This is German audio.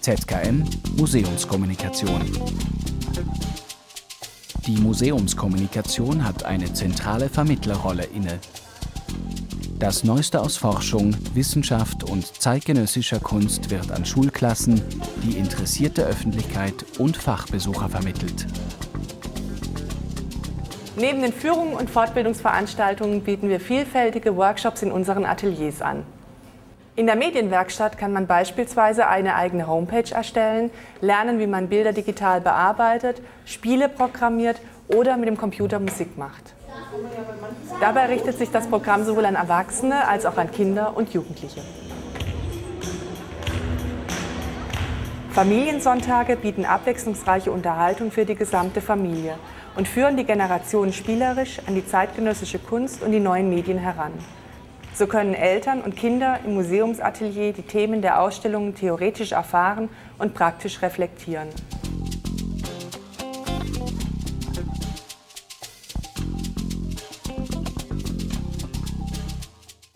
ZKM Museumskommunikation. Die Museumskommunikation hat eine zentrale Vermittlerrolle inne. Das Neueste aus Forschung, Wissenschaft und zeitgenössischer Kunst wird an Schulklassen, die interessierte Öffentlichkeit und Fachbesucher vermittelt. Neben den Führungen und Fortbildungsveranstaltungen bieten wir vielfältige Workshops in unseren Ateliers an. In der Medienwerkstatt kann man beispielsweise eine eigene Homepage erstellen, lernen, wie man Bilder digital bearbeitet, Spiele programmiert oder mit dem Computer Musik macht. Dabei richtet sich das Programm sowohl an Erwachsene als auch an Kinder und Jugendliche. Familiensonntage bieten abwechslungsreiche Unterhaltung für die gesamte Familie und führen die Generationen spielerisch an die zeitgenössische Kunst und die neuen Medien heran. So können Eltern und Kinder im Museumsatelier die Themen der Ausstellungen theoretisch erfahren und praktisch reflektieren.